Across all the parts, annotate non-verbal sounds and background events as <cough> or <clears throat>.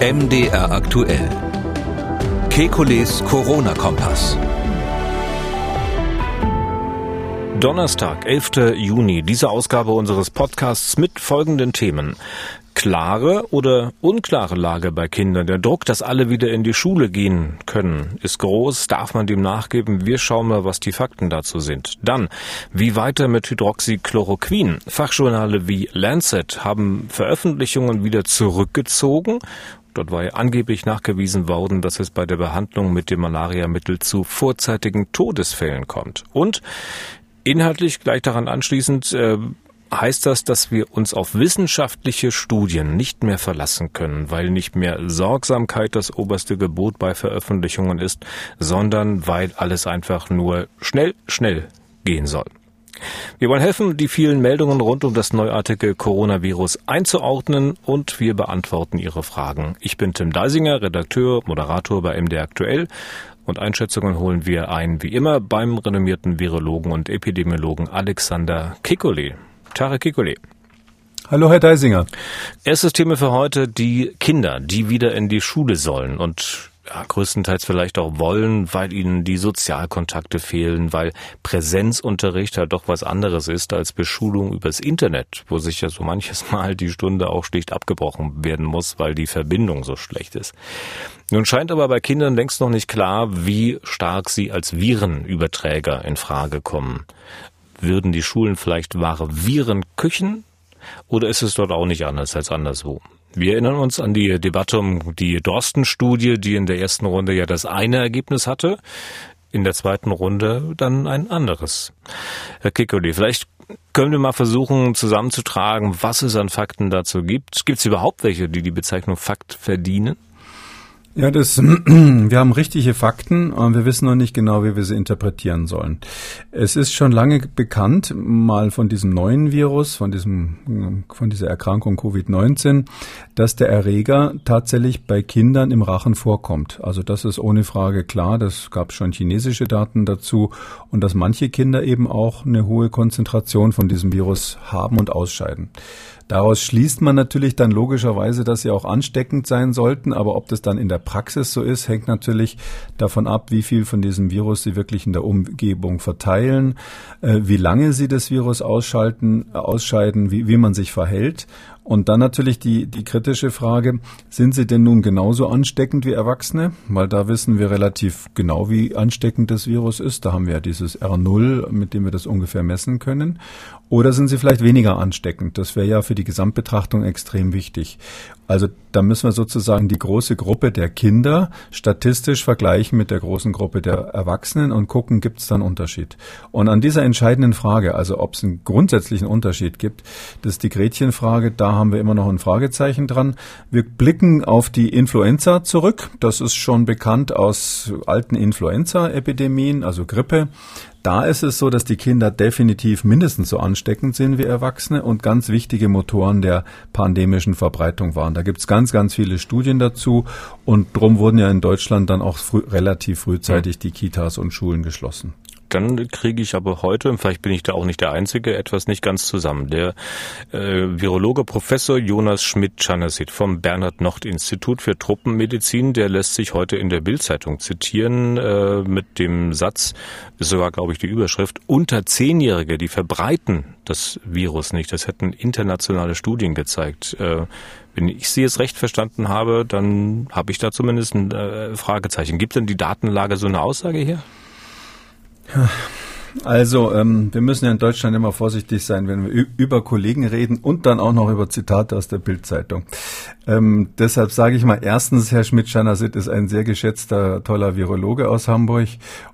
MDR aktuell. Kekules Corona-Kompass. Donnerstag, 11. Juni, diese Ausgabe unseres Podcasts mit folgenden Themen. Klare oder unklare Lage bei Kindern. Der Druck, dass alle wieder in die Schule gehen können, ist groß. Darf man dem nachgeben? Wir schauen mal, was die Fakten dazu sind. Dann, wie weiter mit Hydroxychloroquin? Fachjournale wie Lancet haben Veröffentlichungen wieder zurückgezogen. Dort war ja angeblich nachgewiesen worden, dass es bei der Behandlung mit dem Malariamittel zu vorzeitigen Todesfällen kommt. Und inhaltlich gleich daran anschließend äh, heißt das, dass wir uns auf wissenschaftliche Studien nicht mehr verlassen können, weil nicht mehr Sorgsamkeit das oberste Gebot bei Veröffentlichungen ist, sondern weil alles einfach nur schnell, schnell gehen soll. Wir wollen helfen, die vielen Meldungen rund um das neuartige Coronavirus einzuordnen und wir beantworten Ihre Fragen. Ich bin Tim Deisinger, Redakteur, Moderator bei MD Aktuell und Einschätzungen holen wir ein, wie immer, beim renommierten Virologen und Epidemiologen Alexander Kikoli. Tarek Kikole. Hallo, Herr Deisinger. Erstes Thema für heute, die Kinder, die wieder in die Schule sollen und ja, größtenteils vielleicht auch wollen, weil ihnen die Sozialkontakte fehlen, weil Präsenzunterricht halt doch was anderes ist als Beschulung übers Internet, wo sich ja so manches <laughs> Mal die Stunde auch schlicht abgebrochen werden muss, weil die Verbindung so schlecht ist. Nun scheint aber bei Kindern längst noch nicht klar, wie stark sie als Virenüberträger in Frage kommen würden die Schulen vielleicht wahre Virenküchen? Oder ist es dort auch nicht anders als anderswo? Wir erinnern uns an die Debatte um die Dorsten-Studie, die in der ersten Runde ja das eine Ergebnis hatte, in der zweiten Runde dann ein anderes. Herr Kikoli, vielleicht können wir mal versuchen zusammenzutragen, was es an Fakten dazu gibt. Gibt es überhaupt welche, die die Bezeichnung Fakt verdienen? Ja, das, <clears throat> wir haben richtige Fakten, und wir wissen noch nicht genau, wie wir sie interpretieren sollen. Es ist schon lange bekannt, mal von diesem neuen Virus, von diesem, von dieser Erkrankung Covid-19, dass der Erreger tatsächlich bei Kindern im Rachen vorkommt. Also das ist ohne Frage klar. Das gab schon chinesische Daten dazu und dass manche Kinder eben auch eine hohe Konzentration von diesem Virus haben und ausscheiden. Daraus schließt man natürlich dann logischerweise, dass sie auch ansteckend sein sollten, aber ob das dann in der Praxis so ist, hängt natürlich davon ab, wie viel von diesem Virus sie wirklich in der Umgebung verteilen, äh, wie lange sie das Virus ausschalten, ausscheiden, wie, wie man sich verhält und dann natürlich die, die kritische Frage, sind sie denn nun genauso ansteckend wie Erwachsene? Weil da wissen wir relativ genau, wie ansteckend das Virus ist. Da haben wir ja dieses R0, mit dem wir das ungefähr messen können. Oder sind sie vielleicht weniger ansteckend? Das wäre ja für die Gesamtbetrachtung extrem wichtig. Also da müssen wir sozusagen die große Gruppe der Kinder statistisch vergleichen mit der großen Gruppe der Erwachsenen und gucken, gibt es da einen Unterschied. Und an dieser entscheidenden Frage, also ob es einen grundsätzlichen Unterschied gibt, das ist die Gretchenfrage, da haben wir immer noch ein Fragezeichen dran. Wir blicken auf die Influenza zurück. Das ist schon bekannt aus alten Influenza-Epidemien, also Grippe. Da ist es so, dass die Kinder definitiv mindestens so ansteckend sind wie Erwachsene und ganz wichtige Motoren der pandemischen Verbreitung waren. Da gibt es ganz, ganz viele Studien dazu und drum wurden ja in Deutschland dann auch früh, relativ frühzeitig die Kitas und Schulen geschlossen. Dann kriege ich aber heute, und vielleicht bin ich da auch nicht der Einzige, etwas nicht ganz zusammen. Der äh, Virologe Professor Jonas Schmidt-Chanasit vom Bernhard-Nocht-Institut für Truppenmedizin, der lässt sich heute in der Bildzeitung zitieren äh, mit dem Satz, ist sogar, glaube ich, die Überschrift, unter Zehnjährige, die verbreiten das Virus nicht. Das hätten internationale Studien gezeigt. Äh, wenn ich Sie jetzt recht verstanden habe, dann habe ich da zumindest ein äh, Fragezeichen. Gibt denn die Datenlage so eine Aussage hier? Also, ähm, wir müssen ja in Deutschland immer vorsichtig sein, wenn wir über Kollegen reden und dann auch noch über Zitate aus der Bildzeitung. Ähm, deshalb sage ich mal, erstens, Herr Schmidt-Schanasit ist ein sehr geschätzter, toller Virologe aus Hamburg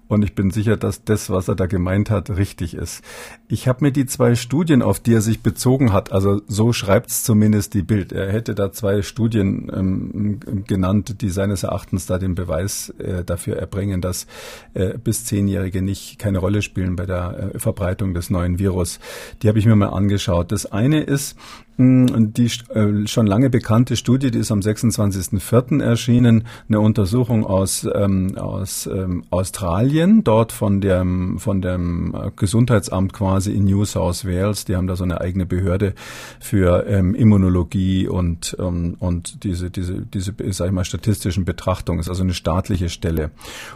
und ich bin sicher, dass das, was er da gemeint hat, richtig ist. Ich habe mir die zwei Studien, auf die er sich bezogen hat, also so schreibt es zumindest die Bild. Er hätte da zwei Studien ähm, genannt, die seines Erachtens da den Beweis äh, dafür erbringen, dass äh, bis Zehnjährige nicht keine Rolle spielen bei der äh, Verbreitung des neuen Virus. Die habe ich mir mal angeschaut. Das eine ist, die äh, schon lange bekannte Studie, die ist am 26.04. erschienen, eine Untersuchung aus, ähm, aus ähm, Australien, dort von dem, von dem Gesundheitsamt quasi in New South Wales. Die haben da so eine eigene Behörde für ähm, Immunologie und, ähm, und diese, diese, diese, sag ich mal, statistischen Betrachtungen. Ist also eine staatliche Stelle.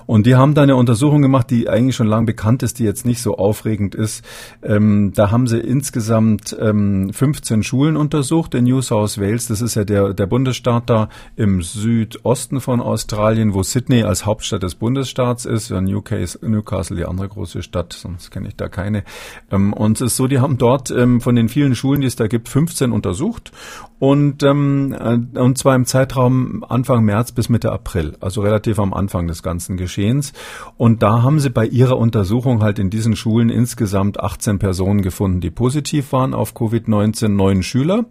Und die haben da eine Untersuchung gemacht, die eigentlich schon lange bekannt ist, die jetzt nicht so aufregend ist. Ähm, da haben sie insgesamt ähm, 15 Schulen Schulen untersucht in New South Wales. Das ist ja der, der Bundesstaat da im Südosten von Australien, wo Sydney als Hauptstadt des Bundesstaats ist. Ja, Newcastle, die andere große Stadt, sonst kenne ich da keine. Ähm, und es ist so, die haben dort ähm, von den vielen Schulen, die es da gibt, 15 untersucht und, ähm, äh, und zwar im Zeitraum Anfang März bis Mitte April, also relativ am Anfang des ganzen Geschehens. Und da haben sie bei ihrer Untersuchung halt in diesen Schulen insgesamt 18 Personen gefunden, die positiv waren auf Covid-19, neun Schüler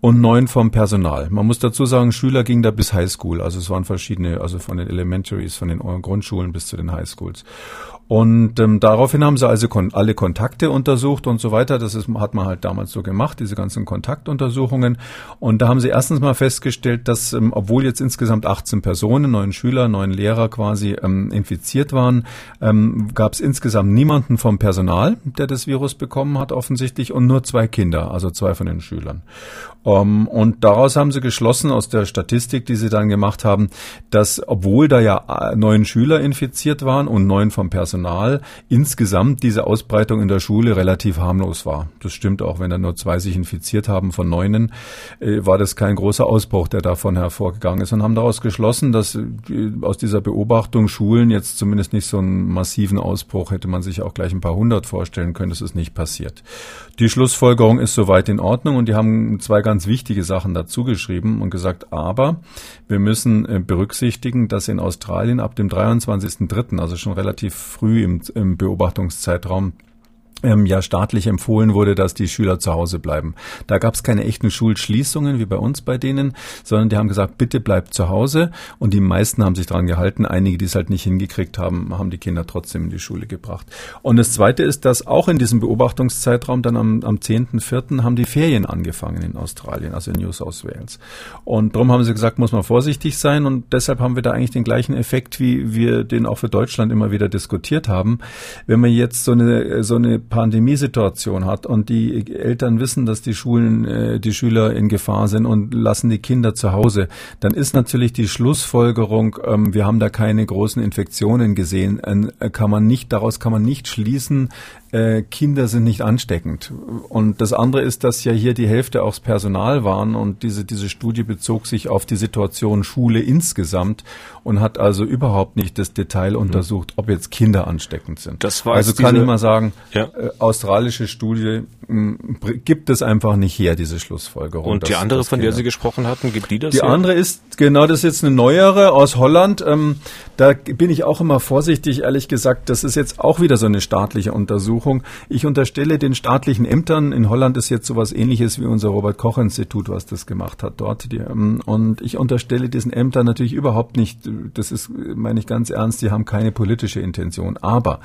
und neun vom Personal. Man muss dazu sagen, Schüler gingen da bis Highschool, also es waren verschiedene, also von den Elementaries, von den Grundschulen bis zu den Highschools. Und ähm, daraufhin haben sie also kon alle Kontakte untersucht und so weiter. Das ist, hat man halt damals so gemacht, diese ganzen Kontaktuntersuchungen. Und da haben sie erstens mal festgestellt, dass ähm, obwohl jetzt insgesamt 18 Personen, neun Schüler, neun Lehrer quasi ähm, infiziert waren, ähm, gab es insgesamt niemanden vom Personal, der das Virus bekommen hat offensichtlich und nur zwei Kinder, also zwei von den Schülern. Um, ähm, und daraus haben sie geschlossen aus der Statistik, die sie dann gemacht haben, dass obwohl da ja äh, neun Schüler infiziert waren und neun vom Personal, insgesamt diese Ausbreitung in der Schule relativ harmlos war. Das stimmt auch, wenn da nur zwei sich infiziert haben von neunen, war das kein großer Ausbruch, der davon hervorgegangen ist und haben daraus geschlossen, dass äh, aus dieser Beobachtung Schulen jetzt zumindest nicht so einen massiven Ausbruch hätte man sich auch gleich ein paar hundert vorstellen können. Das ist nicht passiert. Die Schlussfolgerung ist soweit in Ordnung und die haben zwei ganz wichtige Sachen dazu geschrieben und gesagt, aber wir müssen äh, berücksichtigen, dass in Australien ab dem 23.03., also schon relativ früh im, im Beobachtungszeitraum, ähm, ja staatlich empfohlen wurde, dass die Schüler zu Hause bleiben. Da gab es keine echten Schulschließungen wie bei uns bei denen, sondern die haben gesagt, bitte bleibt zu Hause. Und die meisten haben sich daran gehalten. Einige, die es halt nicht hingekriegt haben, haben die Kinder trotzdem in die Schule gebracht. Und das Zweite ist, dass auch in diesem Beobachtungszeitraum dann am, am 10.4. haben die Ferien angefangen in Australien, also in New South Wales. Und darum haben sie gesagt, muss man vorsichtig sein. Und deshalb haben wir da eigentlich den gleichen Effekt, wie wir den auch für Deutschland immer wieder diskutiert haben. Wenn man jetzt so eine, so eine Pandemiesituation hat und die Eltern wissen, dass die Schulen, äh, die Schüler in Gefahr sind und lassen die Kinder zu Hause, dann ist natürlich die Schlussfolgerung, ähm, wir haben da keine großen Infektionen gesehen, äh, kann man nicht, daraus kann man nicht schließen, äh, Kinder sind nicht ansteckend. Und das andere ist, dass ja hier die Hälfte auch das Personal waren und diese, diese Studie bezog sich auf die Situation Schule insgesamt und hat also überhaupt nicht das Detail mhm. untersucht, ob jetzt Kinder ansteckend sind. Das war also kann diese, ich mal sagen, ja. äh, australische Studie mh, gibt es einfach nicht her, diese Schlussfolgerung. Und die andere, von der Sie gesprochen hatten, gibt die das? Die her? andere ist, genau, das ist jetzt eine neuere aus Holland. Ähm, da bin ich auch immer vorsichtig, ehrlich gesagt. Das ist jetzt auch wieder so eine staatliche Untersuchung. Ich unterstelle den staatlichen Ämtern, in Holland ist jetzt sowas ähnliches wie unser Robert-Koch-Institut, was das gemacht hat dort. Die, ähm, und ich unterstelle diesen Ämtern natürlich überhaupt nicht, das ist, meine ich ganz ernst, die haben keine politische Intention. Aber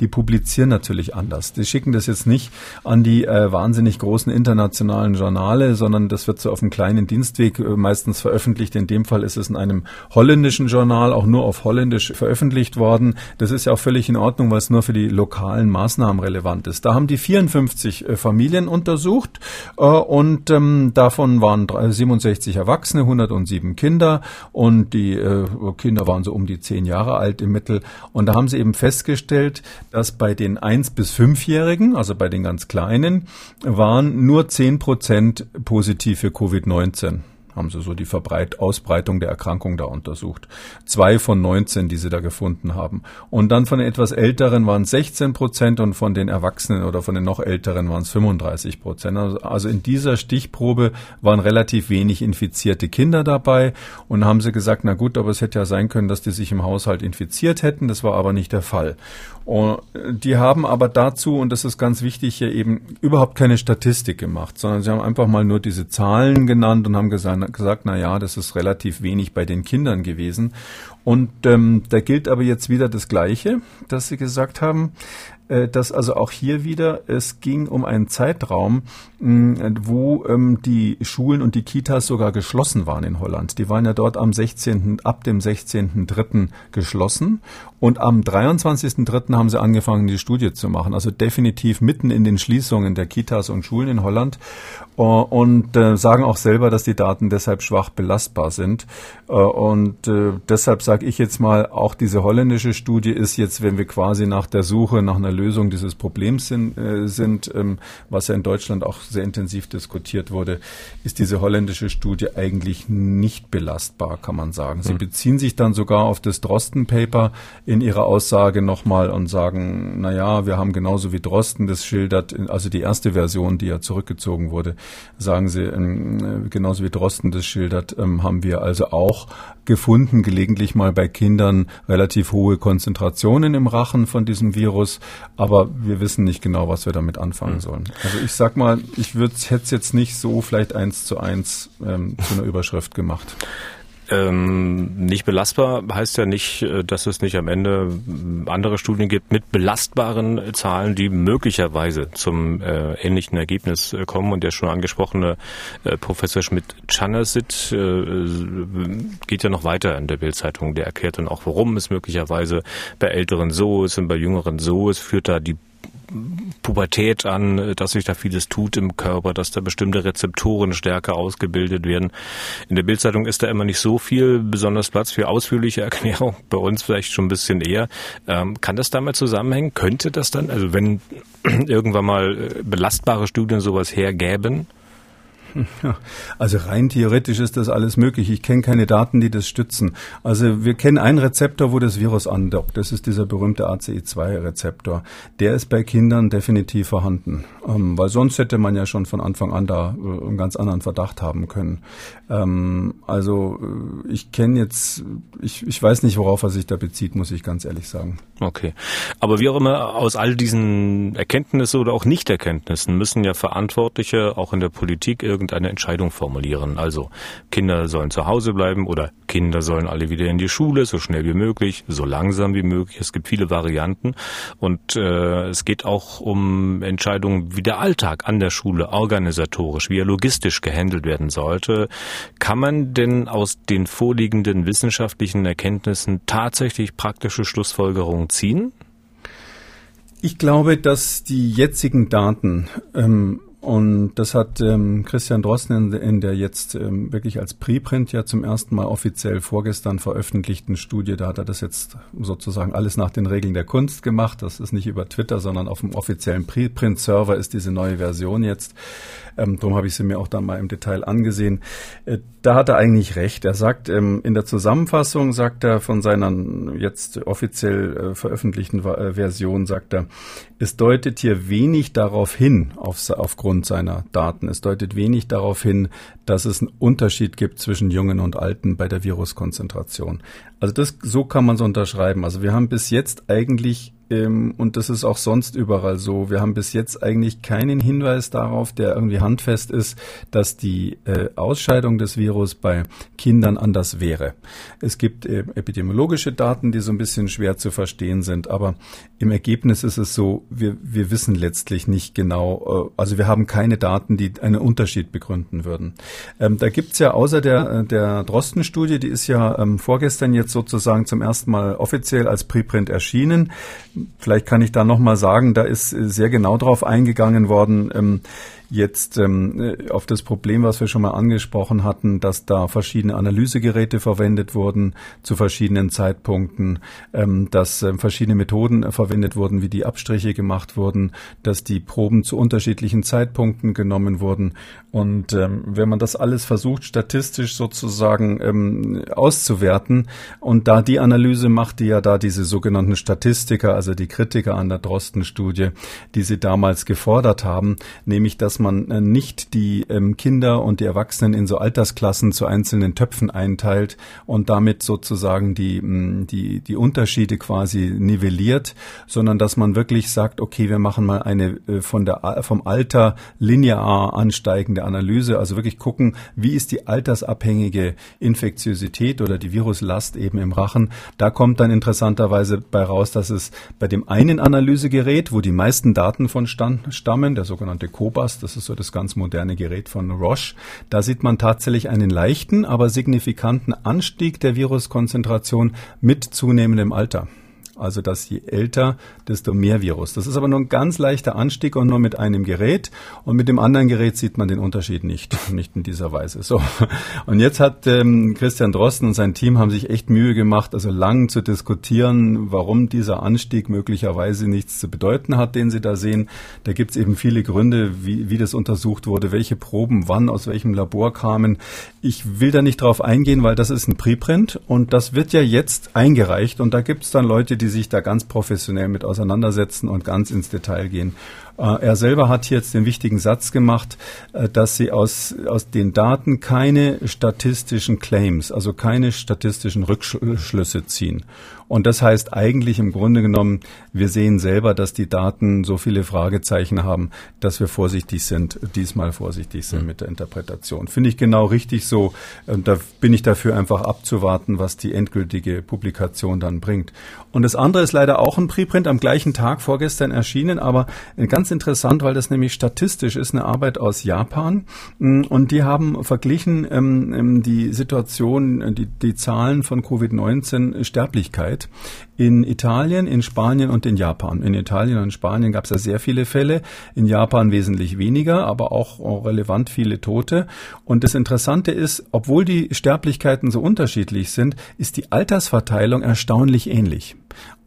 die publizieren natürlich anders. Die schicken das jetzt nicht an die äh, wahnsinnig großen internationalen Journale, sondern das wird so auf einem kleinen Dienstweg äh, meistens veröffentlicht. In dem Fall ist es in einem holländischen Journal, auch nur auf holländisch veröffentlicht worden. Das ist ja auch völlig in Ordnung, weil es nur für die lokalen Maßnahmen relevant ist. Da haben die 54 äh, Familien untersucht äh, und ähm, davon waren 67 Erwachsene, 107 Kinder und die äh, Kinder waren so um die 10 Jahre alt im Mittel. Und da haben sie eben festgestellt, dass bei den 1 bis 5-Jährigen, also bei den ganz Kleinen, waren nur 10 Prozent positiv für Covid-19 haben sie so die Verbreit Ausbreitung der Erkrankung da untersucht. Zwei von 19, die sie da gefunden haben. Und dann von den etwas Älteren waren es 16 Prozent und von den Erwachsenen oder von den noch Älteren waren es 35 Prozent. Also, also in dieser Stichprobe waren relativ wenig infizierte Kinder dabei und haben sie gesagt, na gut, aber es hätte ja sein können, dass die sich im Haushalt infiziert hätten. Das war aber nicht der Fall. Und die haben aber dazu, und das ist ganz wichtig hier eben, überhaupt keine Statistik gemacht, sondern sie haben einfach mal nur diese Zahlen genannt und haben gesagt, na ja, das ist relativ wenig bei den Kindern gewesen. Und ähm, da gilt aber jetzt wieder das Gleiche, dass Sie gesagt haben, äh, dass also auch hier wieder es ging um einen Zeitraum, wo ähm, die Schulen und die Kitas sogar geschlossen waren in Holland. Die waren ja dort am 16. ab dem 16.3. geschlossen und am 23.3. haben sie angefangen, die Studie zu machen. Also definitiv mitten in den Schließungen der Kitas und Schulen in Holland äh, und äh, sagen auch selber, dass die Daten deshalb schwach belastbar sind. Äh, und äh, deshalb sage ich jetzt mal, auch diese holländische Studie ist jetzt, wenn wir quasi nach der Suche nach einer Lösung dieses Problems sind, äh, sind ähm, was ja in Deutschland auch sehr intensiv diskutiert wurde, ist diese holländische Studie eigentlich nicht belastbar, kann man sagen. Sie mhm. beziehen sich dann sogar auf das Drosten-Paper in ihrer Aussage nochmal und sagen, na ja, wir haben genauso wie Drosten das schildert, also die erste Version, die ja zurückgezogen wurde, sagen sie, ähm, genauso wie Drosten das schildert, ähm, haben wir also auch gefunden, gelegentlich mal bei Kindern relativ hohe Konzentrationen im Rachen von diesem Virus, aber wir wissen nicht genau, was wir damit anfangen mhm. sollen. Also ich sag mal, ich hätte es jetzt nicht so vielleicht eins zu eins ähm, zu einer <laughs> Überschrift gemacht. Ähm, nicht belastbar heißt ja nicht, äh, dass es nicht am Ende andere Studien gibt mit belastbaren Zahlen, die möglicherweise zum äh, ähnlichen Ergebnis äh, kommen. Und der schon angesprochene äh, Professor Schmidt-Chanasit äh, geht ja noch weiter in der Bildzeitung. Der erklärt dann auch, warum es möglicherweise bei Älteren so ist und bei Jüngeren so ist, führt da die Pubertät an, dass sich da vieles tut im Körper, dass da bestimmte Rezeptoren stärker ausgebildet werden. In der Bildzeitung ist da immer nicht so viel besonders Platz für ausführliche <laughs> Erklärung, bei uns vielleicht schon ein bisschen eher. Ähm, kann das damit zusammenhängen? Könnte das dann, also wenn <clears throat> irgendwann mal äh, belastbare Studien sowas hergäben, <laughs> also rein theoretisch ist das alles möglich. Ich kenne keine Daten, die das stützen. Also wir kennen einen Rezeptor, wo das Virus andockt. Das ist dieser berühmte ACE2-Rezeptor. Der ist bei Kindern definitiv vorhanden, ähm, weil sonst hätte man ja schon von Anfang an da äh, einen ganz anderen Verdacht haben können. Ähm, also äh, ich kenne jetzt, ich, ich weiß nicht, worauf er sich da bezieht, muss ich ganz ehrlich sagen. Okay. Aber wie auch immer, aus all diesen Erkenntnissen oder auch Nichterkenntnissen müssen ja Verantwortliche auch in der Politik irgendwie irgendeine Entscheidung formulieren. Also Kinder sollen zu Hause bleiben oder Kinder sollen alle wieder in die Schule, so schnell wie möglich, so langsam wie möglich. Es gibt viele Varianten und äh, es geht auch um Entscheidungen, wie der Alltag an der Schule organisatorisch, wie er logistisch gehandelt werden sollte. Kann man denn aus den vorliegenden wissenschaftlichen Erkenntnissen tatsächlich praktische Schlussfolgerungen ziehen? Ich glaube, dass die jetzigen Daten ähm, und das hat ähm, Christian Drosten in, in der jetzt ähm, wirklich als Preprint ja zum ersten Mal offiziell vorgestern veröffentlichten Studie, da hat er das jetzt sozusagen alles nach den Regeln der Kunst gemacht. Das ist nicht über Twitter, sondern auf dem offiziellen Preprint-Server ist diese neue Version jetzt. Ähm, darum habe ich sie mir auch dann mal im Detail angesehen. Äh, da hat er eigentlich recht. Er sagt, ähm, in der Zusammenfassung sagt er von seiner jetzt offiziell äh, veröffentlichten äh, Version, sagt er, es deutet hier wenig darauf hin, auf, aufgrund seiner Daten, es deutet wenig darauf hin, dass es einen Unterschied gibt zwischen Jungen und Alten bei der Viruskonzentration. Also das, so kann man es unterschreiben. Also wir haben bis jetzt eigentlich ähm, und das ist auch sonst überall so. Wir haben bis jetzt eigentlich keinen Hinweis darauf, der irgendwie handfest ist, dass die äh, Ausscheidung des Virus bei Kindern anders wäre. Es gibt äh, epidemiologische Daten, die so ein bisschen schwer zu verstehen sind, aber im Ergebnis ist es so, wir, wir wissen letztlich nicht genau, äh, also wir haben keine Daten, die einen Unterschied begründen würden. Ähm, da gibt's ja außer der, äh, der Drosten-Studie, die ist ja ähm, vorgestern jetzt sozusagen zum ersten Mal offiziell als Preprint erschienen, Vielleicht kann ich da nochmal sagen, da ist sehr genau drauf eingegangen worden. Jetzt ähm, äh, auf das Problem, was wir schon mal angesprochen hatten, dass da verschiedene Analysegeräte verwendet wurden zu verschiedenen Zeitpunkten, ähm, dass ähm, verschiedene Methoden äh, verwendet wurden, wie die Abstriche gemacht wurden, dass die Proben zu unterschiedlichen Zeitpunkten genommen wurden. Und ähm, wenn man das alles versucht, statistisch sozusagen ähm, auszuwerten, und da die Analyse machte ja da diese sogenannten Statistiker, also die Kritiker an der Drosten-Studie, die sie damals gefordert haben, nämlich dass man äh, nicht die ähm, Kinder und die Erwachsenen in so Altersklassen zu einzelnen Töpfen einteilt und damit sozusagen die, mm, die, die Unterschiede quasi nivelliert, sondern dass man wirklich sagt, okay, wir machen mal eine äh, von der, vom Alter linear ansteigende Analyse, also wirklich gucken, wie ist die altersabhängige Infektiosität oder die Viruslast eben im Rachen. Da kommt dann interessanterweise bei raus, dass es bei dem einen Analysegerät, wo die meisten Daten von stammen, der sogenannte COBAS, das ist so das ganz moderne Gerät von Roche, da sieht man tatsächlich einen leichten, aber signifikanten Anstieg der Viruskonzentration mit zunehmendem Alter. Also dass je älter, desto mehr Virus. Das ist aber nur ein ganz leichter Anstieg und nur mit einem Gerät. Und mit dem anderen Gerät sieht man den Unterschied nicht, <laughs> nicht in dieser Weise. So. Und jetzt hat ähm, Christian Drosten und sein Team haben sich echt Mühe gemacht, also lang zu diskutieren, warum dieser Anstieg möglicherweise nichts zu bedeuten hat, den Sie da sehen. Da gibt es eben viele Gründe, wie, wie das untersucht wurde, welche Proben wann aus welchem Labor kamen. Ich will da nicht drauf eingehen, weil das ist ein Preprint und das wird ja jetzt eingereicht und da gibt es dann Leute, die sich da ganz professionell mit auseinandersetzen und ganz ins Detail gehen. Äh, er selber hat jetzt den wichtigen Satz gemacht, äh, dass sie aus, aus den Daten keine statistischen Claims, also keine statistischen Rückschlüsse ziehen. Und das heißt eigentlich im Grunde genommen, wir sehen selber, dass die Daten so viele Fragezeichen haben, dass wir vorsichtig sind, diesmal vorsichtig sind mhm. mit der Interpretation. Finde ich genau richtig so. Da bin ich dafür einfach abzuwarten, was die endgültige Publikation dann bringt. Und das andere ist leider auch ein Preprint am gleichen Tag vorgestern erschienen, aber ganz interessant, weil das nämlich statistisch ist, eine Arbeit aus Japan. Und die haben verglichen ähm, ähm die Situation, die, die Zahlen von Covid-19 Sterblichkeit Zeit in Italien, in Spanien und in Japan. In Italien und Spanien gab es ja sehr viele Fälle, in Japan wesentlich weniger, aber auch relevant viele Tote. Und das Interessante ist, obwohl die Sterblichkeiten so unterschiedlich sind, ist die Altersverteilung erstaunlich ähnlich.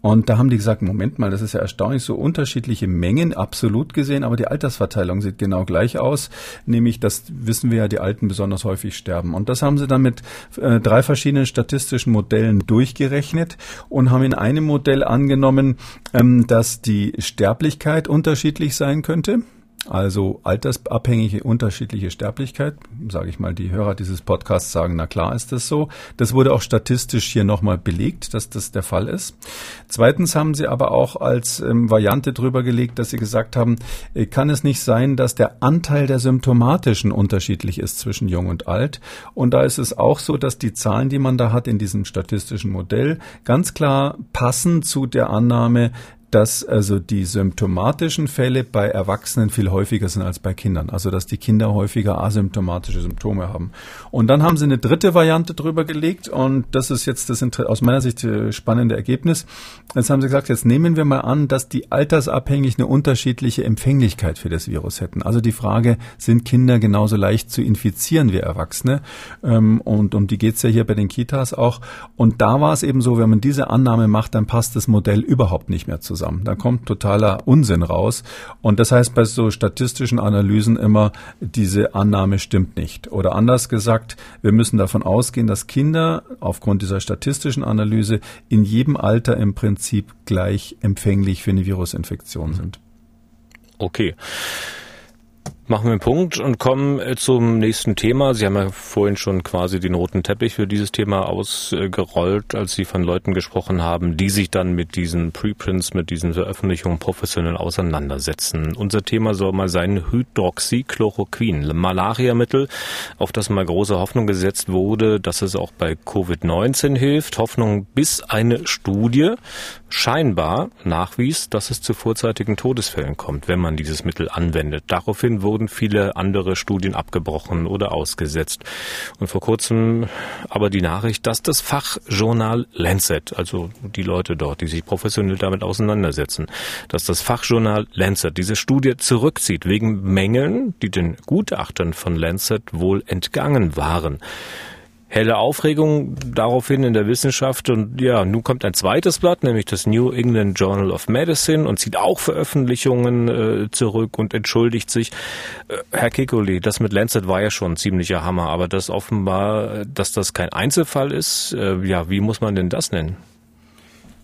Und da haben die gesagt, Moment mal, das ist ja erstaunlich, so unterschiedliche Mengen absolut gesehen, aber die Altersverteilung sieht genau gleich aus, nämlich, das wissen wir ja, die Alten besonders häufig sterben. Und das haben sie dann mit äh, drei verschiedenen statistischen Modellen durchgerechnet und haben in einem Modell angenommen, ähm, dass die Sterblichkeit unterschiedlich sein könnte. Also altersabhängige unterschiedliche Sterblichkeit, sage ich mal, die Hörer dieses Podcasts sagen, na klar ist das so. Das wurde auch statistisch hier nochmal belegt, dass das der Fall ist. Zweitens haben sie aber auch als ähm, Variante drüber gelegt, dass sie gesagt haben, äh, kann es nicht sein, dass der Anteil der symptomatischen unterschiedlich ist zwischen jung und alt. Und da ist es auch so, dass die Zahlen, die man da hat in diesem statistischen Modell, ganz klar passen zu der Annahme, dass also die symptomatischen Fälle bei Erwachsenen viel häufiger sind als bei Kindern. Also dass die Kinder häufiger asymptomatische Symptome haben. Und dann haben sie eine dritte Variante drüber gelegt und das ist jetzt das aus meiner Sicht äh, spannende Ergebnis. Jetzt haben sie gesagt, jetzt nehmen wir mal an, dass die altersabhängig eine unterschiedliche Empfänglichkeit für das Virus hätten. Also die Frage, sind Kinder genauso leicht zu infizieren wie Erwachsene? Ähm, und um die geht's ja hier bei den Kitas auch. Und da war es eben so, wenn man diese Annahme macht, dann passt das Modell überhaupt nicht mehr zusammen zusammen. Da kommt totaler Unsinn raus. Und das heißt bei so statistischen Analysen immer, diese Annahme stimmt nicht. Oder anders gesagt, wir müssen davon ausgehen, dass Kinder aufgrund dieser statistischen Analyse in jedem Alter im Prinzip gleich empfänglich für eine Virusinfektion sind. Okay. Machen wir einen Punkt und kommen äh, zum nächsten Thema. Sie haben ja vorhin schon quasi den roten Teppich für dieses Thema ausgerollt, als Sie von Leuten gesprochen haben, die sich dann mit diesen Preprints, mit diesen Veröffentlichungen professionell auseinandersetzen. Unser Thema soll mal sein Hydroxychloroquin, Malariamittel, auf das mal große Hoffnung gesetzt wurde, dass es auch bei Covid-19 hilft. Hoffnung bis eine Studie scheinbar nachwies, dass es zu vorzeitigen Todesfällen kommt, wenn man dieses Mittel anwendet. Daraufhin wurde wurden viele andere Studien abgebrochen oder ausgesetzt. Und vor kurzem aber die Nachricht, dass das Fachjournal Lancet, also die Leute dort, die sich professionell damit auseinandersetzen, dass das Fachjournal Lancet diese Studie zurückzieht wegen Mängeln, die den Gutachtern von Lancet wohl entgangen waren helle Aufregung daraufhin in der Wissenschaft. Und ja, nun kommt ein zweites Blatt, nämlich das New England Journal of Medicine und zieht auch Veröffentlichungen äh, zurück und entschuldigt sich. Äh, Herr Kikuli, das mit Lancet war ja schon ein ziemlicher Hammer, aber das offenbar, dass das kein Einzelfall ist, äh, ja, wie muss man denn das nennen?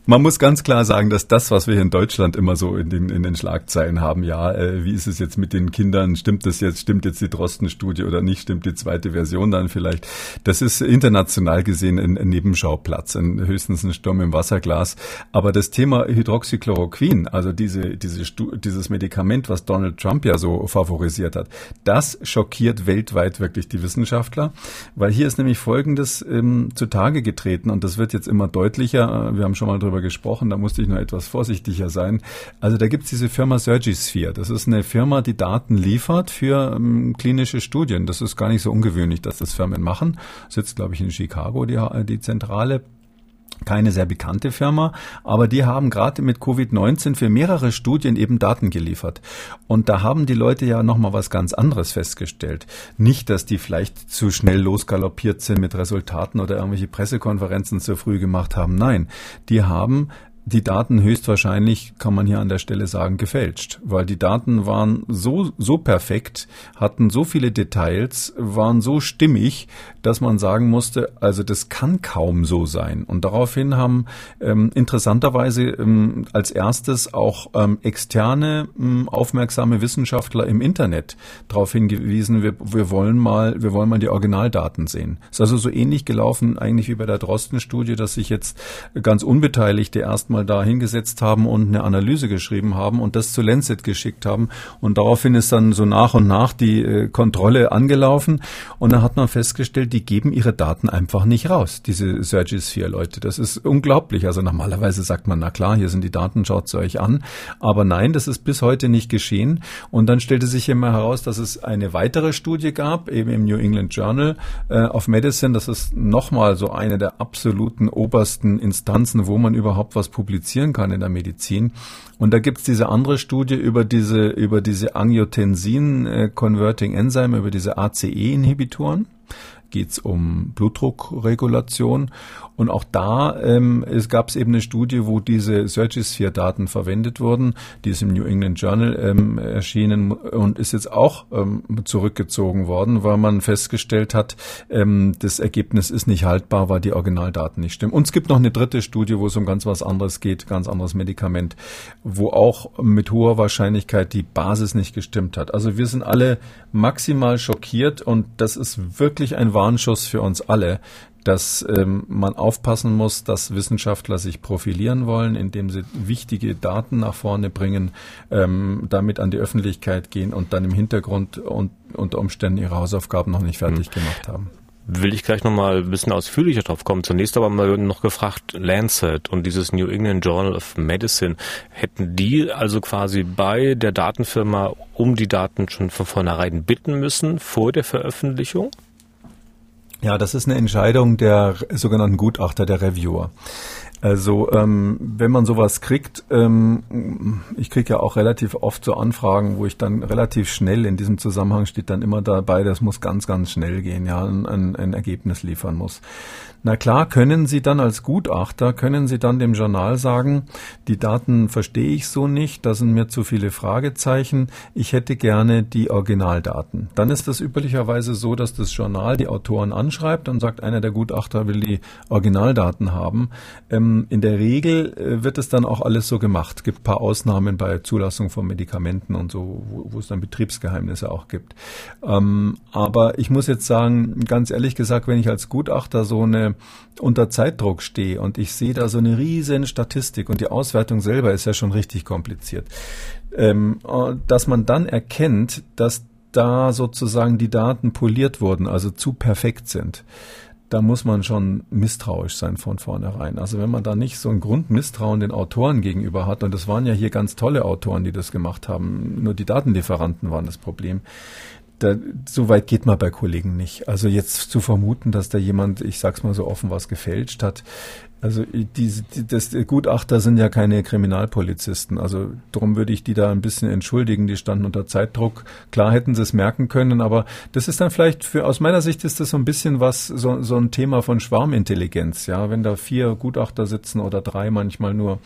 Man muss ganz klar sagen, dass das, was wir hier in Deutschland immer so in den, in den Schlagzeilen haben, ja, äh, wie ist es jetzt mit den Kindern, stimmt das jetzt, stimmt jetzt die Drosten-Studie oder nicht, stimmt die zweite Version dann vielleicht, das ist international gesehen ein, ein Nebenschauplatz, ein, höchstens ein Sturm im Wasserglas. Aber das Thema Hydroxychloroquin, also diese, diese, dieses Medikament, was Donald Trump ja so favorisiert hat, das schockiert weltweit wirklich die Wissenschaftler, weil hier ist nämlich Folgendes ähm, zutage getreten und das wird jetzt immer deutlicher. Wir haben schon mal drüber gesprochen, da musste ich nur etwas vorsichtiger sein. Also da gibt es diese Firma Surgisphere. Das ist eine Firma, die Daten liefert für ähm, klinische Studien. Das ist gar nicht so ungewöhnlich, dass das Firmen machen. Sitzt, glaube ich, in Chicago die, die Zentrale keine sehr bekannte Firma, aber die haben gerade mit Covid-19 für mehrere Studien eben Daten geliefert. Und da haben die Leute ja nochmal was ganz anderes festgestellt. Nicht, dass die vielleicht zu schnell losgaloppiert sind mit Resultaten oder irgendwelche Pressekonferenzen zu früh gemacht haben. Nein, die haben die Daten höchstwahrscheinlich, kann man hier an der Stelle sagen, gefälscht, weil die Daten waren so, so perfekt, hatten so viele Details, waren so stimmig, dass man sagen musste, also das kann kaum so sein. Und daraufhin haben ähm, interessanterweise ähm, als erstes auch ähm, externe ähm, aufmerksame Wissenschaftler im Internet darauf hingewiesen, wir, wir wollen mal, wir wollen mal die Originaldaten sehen. Ist also so ähnlich gelaufen eigentlich wie bei der Drosten-Studie, dass sich jetzt ganz Unbeteiligte erstmal mal da hingesetzt haben und eine Analyse geschrieben haben und das zu Lancet geschickt haben. Und daraufhin ist dann so nach und nach die äh, Kontrolle angelaufen und dann hat man festgestellt, die geben ihre Daten einfach nicht raus, diese Surgisphere-Leute. Das ist unglaublich. Also normalerweise sagt man, na klar, hier sind die Daten, schaut sie euch an. Aber nein, das ist bis heute nicht geschehen. Und dann stellte sich immer heraus, dass es eine weitere Studie gab, eben im New England Journal äh, of Medicine. Das ist nochmal so eine der absoluten obersten Instanzen, wo man überhaupt was publizieren kann in der Medizin. Und da gibt's diese andere Studie über diese, über diese Angiotensin-Converting-Enzyme, über diese ACE-Inhibitoren geht es um Blutdruckregulation. Und auch da ähm, es gab es eben eine Studie, wo diese Surgisphere-Daten verwendet wurden. Die ist im New England Journal ähm, erschienen und ist jetzt auch ähm, zurückgezogen worden, weil man festgestellt hat, ähm, das Ergebnis ist nicht haltbar, weil die Originaldaten nicht stimmen. Und es gibt noch eine dritte Studie, wo es um ganz was anderes geht, ganz anderes Medikament, wo auch mit hoher Wahrscheinlichkeit die Basis nicht gestimmt hat. Also wir sind alle maximal schockiert und das ist wirklich ein Warnschuss für uns alle, dass ähm, man aufpassen muss, dass Wissenschaftler sich profilieren wollen, indem sie wichtige Daten nach vorne bringen, ähm, damit an die Öffentlichkeit gehen und dann im Hintergrund und unter Umständen ihre Hausaufgaben noch nicht fertig mhm. gemacht haben will ich gleich nochmal ein bisschen ausführlicher drauf kommen. Zunächst aber mal noch gefragt, Lancet und dieses New England Journal of Medicine, hätten die also quasi bei der Datenfirma um die Daten schon von vornherein bitten müssen vor der Veröffentlichung? Ja, das ist eine Entscheidung der sogenannten Gutachter, der Reviewer. Also ähm, wenn man sowas kriegt, ähm, ich kriege ja auch relativ oft so Anfragen, wo ich dann relativ schnell in diesem Zusammenhang steht dann immer dabei, das muss ganz, ganz schnell gehen, ja, ein, ein Ergebnis liefern muss. Na klar, können Sie dann als Gutachter, können Sie dann dem Journal sagen, die Daten verstehe ich so nicht, da sind mir zu viele Fragezeichen, ich hätte gerne die Originaldaten. Dann ist das üblicherweise so, dass das Journal die Autoren anschreibt und sagt, einer der Gutachter will die Originaldaten haben. Ähm, in der Regel äh, wird es dann auch alles so gemacht. Es gibt paar Ausnahmen bei Zulassung von Medikamenten und so, wo, wo es dann Betriebsgeheimnisse auch gibt. Ähm, aber ich muss jetzt sagen, ganz ehrlich gesagt, wenn ich als Gutachter so eine unter Zeitdruck stehe und ich sehe da so eine riesen Statistik und die Auswertung selber ist ja schon richtig kompliziert, ähm, dass man dann erkennt, dass da sozusagen die Daten poliert wurden, also zu perfekt sind da muss man schon misstrauisch sein von vornherein. Also wenn man da nicht so ein Grundmisstrauen den Autoren gegenüber hat, und das waren ja hier ganz tolle Autoren, die das gemacht haben, nur die Datenlieferanten waren das Problem, da, so weit geht man bei Kollegen nicht. Also jetzt zu vermuten, dass da jemand, ich sag's mal so offen, was gefälscht hat, also diese, die, das Gutachter sind ja keine Kriminalpolizisten. Also darum würde ich die da ein bisschen entschuldigen. Die standen unter Zeitdruck. Klar hätten sie es merken können, aber das ist dann vielleicht für aus meiner Sicht ist das so ein bisschen was so, so ein Thema von Schwarmintelligenz. Ja, wenn da vier Gutachter sitzen oder drei manchmal nur,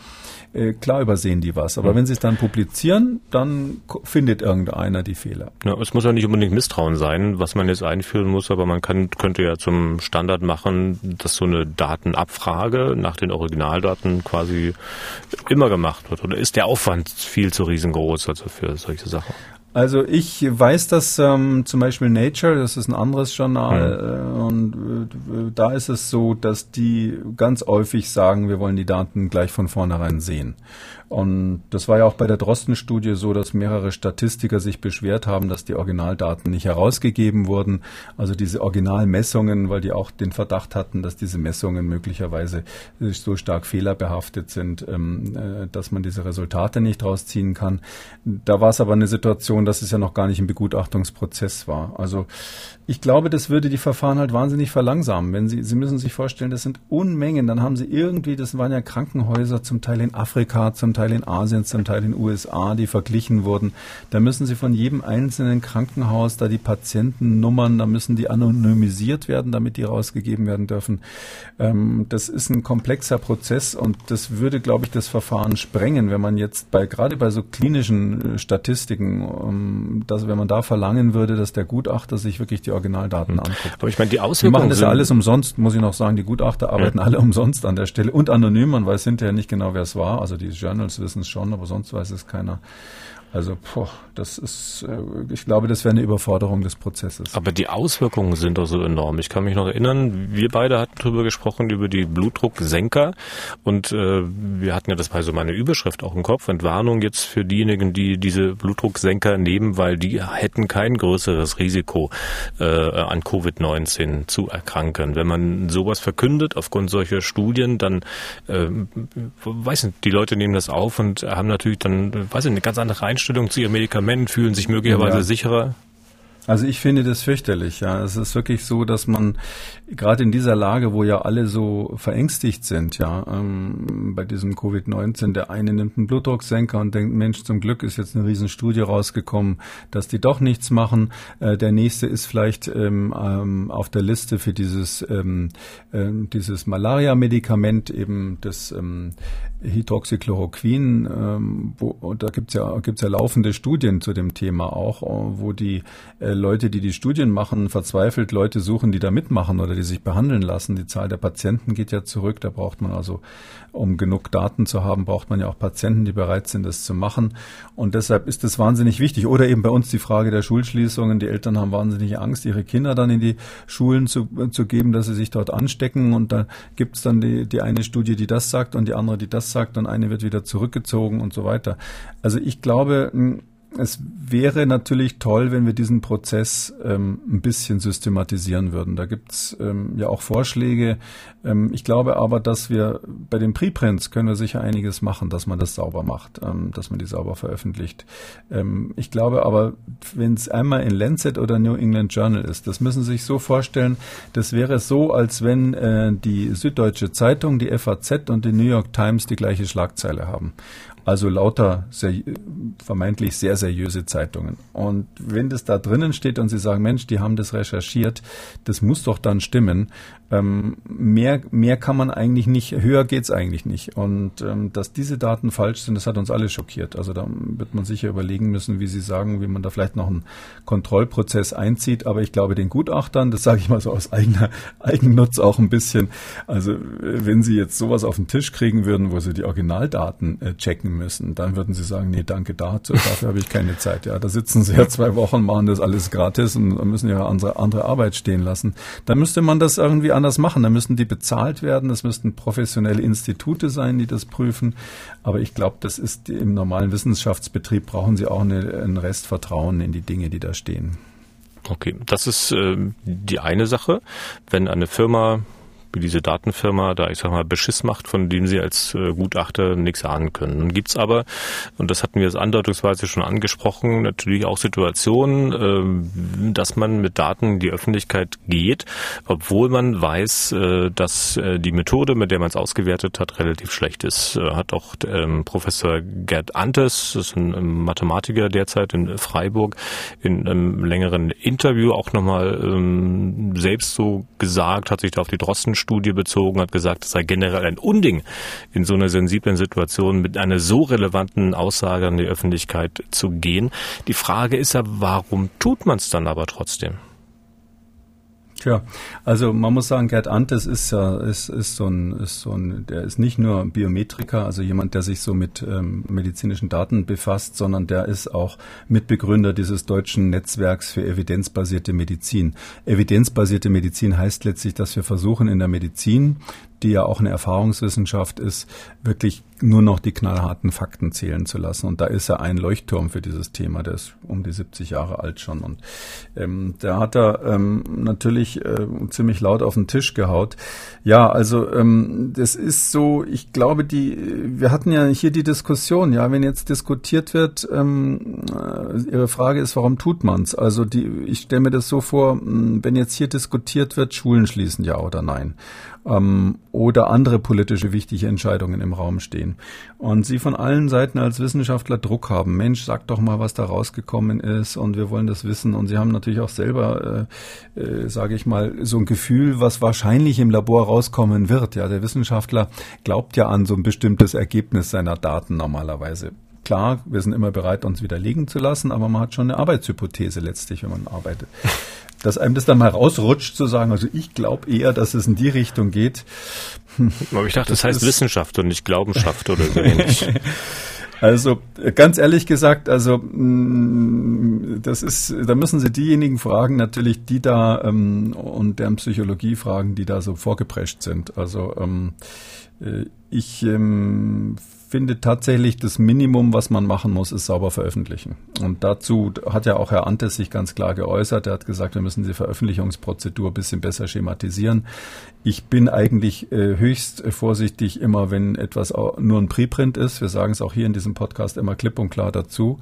äh, klar übersehen die was. Aber mhm. wenn sie es dann publizieren, dann findet irgendeiner die Fehler. Ja, es muss ja nicht unbedingt Misstrauen sein, was man jetzt einführen muss, aber man kann könnte ja zum Standard machen, dass so eine Datenabfrage Nach den Originaldaten quasi immer gemacht wird? Oder ist der Aufwand viel zu riesengroß also für solche Sachen? Also ich weiß, dass ähm, zum Beispiel Nature, das ist ein anderes Journal, mhm. äh, und äh, da ist es so, dass die ganz häufig sagen, wir wollen die Daten gleich von vornherein sehen. Und das war ja auch bei der Drosten-Studie so, dass mehrere Statistiker sich beschwert haben, dass die Originaldaten nicht herausgegeben wurden. Also diese Originalmessungen, weil die auch den Verdacht hatten, dass diese Messungen möglicherweise so stark fehlerbehaftet sind, ähm, äh, dass man diese Resultate nicht rausziehen kann. Da war es aber eine Situation, dass es ja noch gar nicht im Begutachtungsprozess war. Also ich glaube, das würde die Verfahren halt wahnsinnig verlangsamen. Wenn Sie, Sie müssen sich vorstellen, das sind Unmengen. Dann haben Sie irgendwie, das waren ja Krankenhäuser zum Teil in Afrika, zum Teil in Asien, zum Teil in den USA, die verglichen wurden. Da müssen Sie von jedem einzelnen Krankenhaus da die Patientennummern, da müssen die anonymisiert werden, damit die rausgegeben werden dürfen. Ähm, das ist ein komplexer Prozess und das würde, glaube ich, das Verfahren sprengen, wenn man jetzt bei, gerade bei so klinischen äh, Statistiken, ähm, dass, wenn man da verlangen würde, dass der Gutachter sich wirklich die Originaldaten hm. anguckt. Aber ich meine, die Auswirkungen. Die machen das ja alles umsonst, muss ich noch sagen. Die Gutachter arbeiten ja. alle umsonst an der Stelle und anonym. Man weiß hinterher nicht genau, wer es war. Also die Journals wissen es schon, aber sonst weiß es keiner. Also, boah, das ist, äh, ich glaube, das wäre eine Überforderung des Prozesses. Aber die Auswirkungen sind doch so enorm. Ich kann mich noch erinnern, wir beide hatten darüber gesprochen, über die Blutdrucksenker. Und äh, wir hatten ja, das war so meine Überschrift auch im Kopf, Entwarnung jetzt für diejenigen, die diese Blutdrucksenker nehmen, weil die hätten kein größeres Risiko, äh, an Covid-19 zu erkranken. Wenn man sowas verkündet aufgrund solcher Studien, dann, äh, weiß nicht, die Leute nehmen das auf und haben natürlich dann, weiß ich, eine ganz andere Einstellung Einstellung zu ihrem Medikament, fühlen sich möglicherweise ja. sicherer? Also ich finde das fürchterlich, ja. Es ist wirklich so, dass man gerade in dieser Lage, wo ja alle so verängstigt sind, ja, ähm, bei diesem Covid-19, der eine nimmt einen Blutdrucksenker und denkt, Mensch, zum Glück ist jetzt eine Riesenstudie rausgekommen, dass die doch nichts machen. Äh, der nächste ist vielleicht ähm, ähm, auf der Liste für dieses, ähm, äh, dieses Malaria-Medikament, eben das ähm, Hydroxychloroquin, ähm, wo, da gibt's ja, gibt's ja laufende Studien zu dem Thema auch, wo die äh, Leute, die die Studien machen, verzweifelt Leute suchen, die da mitmachen oder die sich behandeln lassen. Die Zahl der Patienten geht ja zurück. Da braucht man also, um genug Daten zu haben, braucht man ja auch Patienten, die bereit sind, das zu machen. Und deshalb ist das wahnsinnig wichtig. Oder eben bei uns die Frage der Schulschließungen. Die Eltern haben wahnsinnig Angst, ihre Kinder dann in die Schulen zu, zu geben, dass sie sich dort anstecken. Und da gibt's dann die, die eine Studie, die das sagt und die andere, die das sagt. Und eine wird wieder zurückgezogen und so weiter. Also ich glaube, es wäre natürlich toll, wenn wir diesen Prozess ähm, ein bisschen systematisieren würden. Da gibt's ähm, ja auch Vorschläge. Ähm, ich glaube aber, dass wir bei den Preprints können wir sicher einiges machen, dass man das sauber macht, ähm, dass man die sauber veröffentlicht. Ähm, ich glaube aber, wenn es einmal in Lancet oder New England Journal ist, das müssen Sie sich so vorstellen, das wäre so, als wenn äh, die Süddeutsche Zeitung, die FAZ und die New York Times die gleiche Schlagzeile haben. Also lauter sehr, vermeintlich sehr seriöse Zeitungen. Und wenn das da drinnen steht und Sie sagen, Mensch, die haben das recherchiert, das muss doch dann stimmen, ähm, mehr, mehr kann man eigentlich nicht, höher geht's eigentlich nicht. Und ähm, dass diese Daten falsch sind, das hat uns alle schockiert. Also da wird man sicher überlegen müssen, wie Sie sagen, wie man da vielleicht noch einen Kontrollprozess einzieht. Aber ich glaube, den Gutachtern, das sage ich mal so aus eigener Eigennutz auch ein bisschen, also wenn Sie jetzt sowas auf den Tisch kriegen würden, wo Sie die Originaldaten äh, checken müssen, dann würden Sie sagen, nee, danke dazu, dafür habe ich keine Zeit. Ja, da sitzen Sie ja zwei Wochen, machen das alles gratis und müssen Ihre andere, andere Arbeit stehen lassen. Da müsste man das irgendwie anders machen. Da müssen die bezahlt werden. Das müssten professionelle Institute sein, die das prüfen. Aber ich glaube, das ist im normalen Wissenschaftsbetrieb brauchen sie auch eine, einen Rest Vertrauen in die Dinge, die da stehen. Okay, das ist äh, die eine Sache. Wenn eine Firma wie diese Datenfirma da, ich sag mal, Beschiss macht, von dem sie als äh, Gutachter nichts ahnen können. Nun gibt's aber, und das hatten wir jetzt andeutungsweise schon angesprochen, natürlich auch Situationen, äh, dass man mit Daten in die Öffentlichkeit geht, obwohl man weiß, äh, dass äh, die Methode, mit der man es ausgewertet hat, relativ schlecht ist. Äh, hat auch ähm, Professor Gerd Antes, das ist ein Mathematiker derzeit in Freiburg, in einem längeren Interview auch nochmal ähm, selbst so gesagt, hat sich da auf die Drosten Studie bezogen, hat gesagt, es sei generell ein Unding, in so einer sensiblen Situation mit einer so relevanten Aussage an die Öffentlichkeit zu gehen. Die Frage ist ja, warum tut man es dann aber trotzdem? Tja, also man muss sagen, Gerd Antes ist ja ist, ist so ein ist so ein der ist nicht nur Biometriker, also jemand, der sich so mit ähm, medizinischen Daten befasst, sondern der ist auch Mitbegründer dieses deutschen Netzwerks für evidenzbasierte Medizin. Evidenzbasierte Medizin heißt letztlich, dass wir versuchen in der Medizin die ja auch eine Erfahrungswissenschaft ist, wirklich nur noch die knallharten Fakten zählen zu lassen. Und da ist er ein Leuchtturm für dieses Thema. Der ist um die 70 Jahre alt schon. Und ähm, der hat da ähm, natürlich äh, ziemlich laut auf den Tisch gehaut. Ja, also ähm, das ist so, ich glaube, die, wir hatten ja hier die Diskussion, ja, wenn jetzt diskutiert wird, ähm, äh, Ihre Frage ist, warum tut man's? Also die, ich stelle mir das so vor, wenn jetzt hier diskutiert wird, Schulen schließen ja oder nein ähm, oder andere politische wichtige Entscheidungen im Raum stehen. Und Sie von allen Seiten als Wissenschaftler Druck haben. Mensch, sag doch mal, was da rausgekommen ist und wir wollen das wissen. Und Sie haben natürlich auch selber, äh, äh, sage ich mal, so ein Gefühl, was wahrscheinlich im Labor rauskommen wird. Ja, der Wissenschaftler glaubt ja an so ein bestimmtes Ergebnis seiner Daten normalerweise. Klar, wir sind immer bereit, uns widerlegen zu lassen, aber man hat schon eine Arbeitshypothese letztlich, wenn man arbeitet dass einem das dann mal rausrutscht, zu sagen, also ich glaube eher, dass es in die Richtung geht. Aber ich dachte, das, das heißt Wissenschaft und nicht Glaubenschaft oder so ähnlich. <laughs> Also ganz ehrlich gesagt, also mm, das ist, da müssen Sie diejenigen fragen, natürlich, die da ähm, und deren Psychologie fragen, die da so vorgeprescht sind. Also ähm, äh, ich ähm, finde tatsächlich, das Minimum, was man machen muss, ist sauber veröffentlichen. Und dazu hat ja auch Herr Antes sich ganz klar geäußert. Er hat gesagt, wir müssen die Veröffentlichungsprozedur ein bisschen besser schematisieren. Ich bin eigentlich äh, höchst vorsichtig immer, wenn etwas nur ein Preprint ist. Wir sagen es auch hier in diesem Podcast immer klipp und klar dazu.